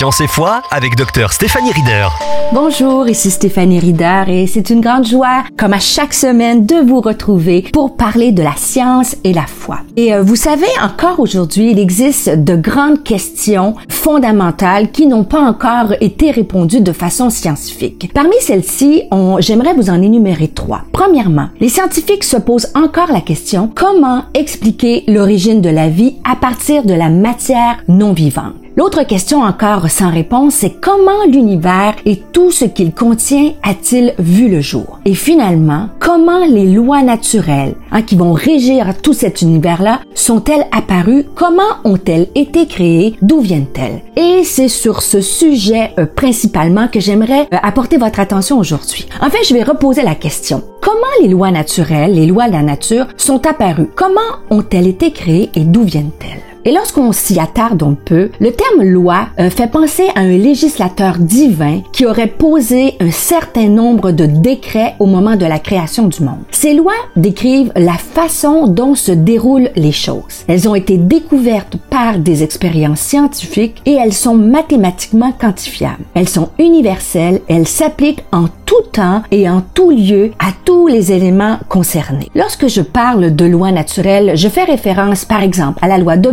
Science et foi avec Dr Stéphanie Rieder. Bonjour, ici Stéphanie Rieder et c'est une grande joie, comme à chaque semaine, de vous retrouver pour parler de la science et la foi. Et euh, vous savez, encore aujourd'hui, il existe de grandes questions fondamentales qui n'ont pas encore été répondues de façon scientifique. Parmi celles-ci, j'aimerais vous en énumérer trois. Premièrement, les scientifiques se posent encore la question comment expliquer l'origine de la vie à partir de la matière non vivante? L'autre question encore sans réponse, c'est comment l'univers et tout ce qu'il contient a-t-il vu le jour? Et finalement, comment les lois naturelles hein, qui vont régir tout cet univers-là sont-elles apparues? Comment ont-elles été créées? D'où viennent-elles? Et c'est sur ce sujet euh, principalement que j'aimerais euh, apporter votre attention aujourd'hui. Enfin, je vais reposer la question. Comment les lois naturelles, les lois de la nature sont apparues? Comment ont-elles été créées et d'où viennent-elles? Et lorsqu'on s'y attarde un peu, le terme loi euh, fait penser à un législateur divin qui aurait posé un certain nombre de décrets au moment de la création du monde. Ces lois décrivent la façon dont se déroulent les choses. Elles ont été découvertes par des expériences scientifiques et elles sont mathématiquement quantifiables. Elles sont universelles, elles s'appliquent en tout temps et en tout lieu à tous les éléments concernés. Lorsque je parle de lois naturelles, je fais référence par exemple à la loi de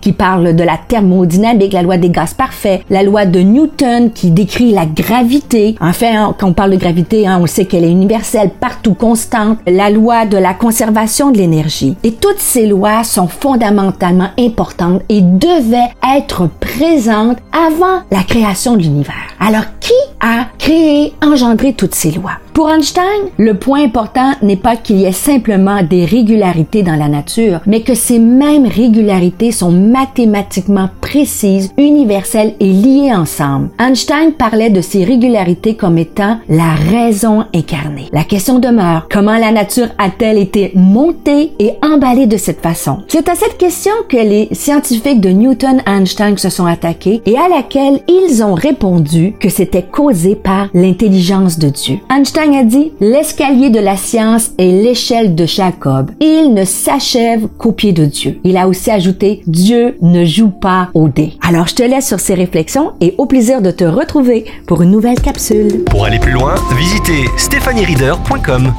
Qui parle de la thermodynamique, la loi des gaz parfaits, la loi de Newton qui décrit la gravité. Enfin, quand on parle de gravité, hein, on sait qu'elle est universelle, partout constante. La loi de la conservation de l'énergie. Et toutes ces lois sont fondamentalement importantes et devaient être présentes avant la création de l'univers. Alors, qui a créé, engendré toutes ces lois? Pour Einstein, le point important n'est pas qu'il y ait simplement des régularités dans la nature, mais que ces mêmes régularités sont mathématiquement précises, universelles et liées ensemble. Einstein parlait de ces régularités comme étant la raison incarnée. La question demeure, comment la nature a-t-elle été montée et emballée de cette façon? C'est à cette question que les scientifiques de Newton-Einstein se sont attaqués et à laquelle ils ont répondu que c'était causé par l'intelligence de Dieu. Einstein a dit, l'escalier de la science est l'échelle de Jacob. Il ne s'achève qu'au pied de Dieu. Il a aussi ajouté, Dieu ne joue pas au Alors je te laisse sur ces réflexions et au plaisir de te retrouver pour une nouvelle capsule. Pour aller plus loin, visitez stéphaniereader.com.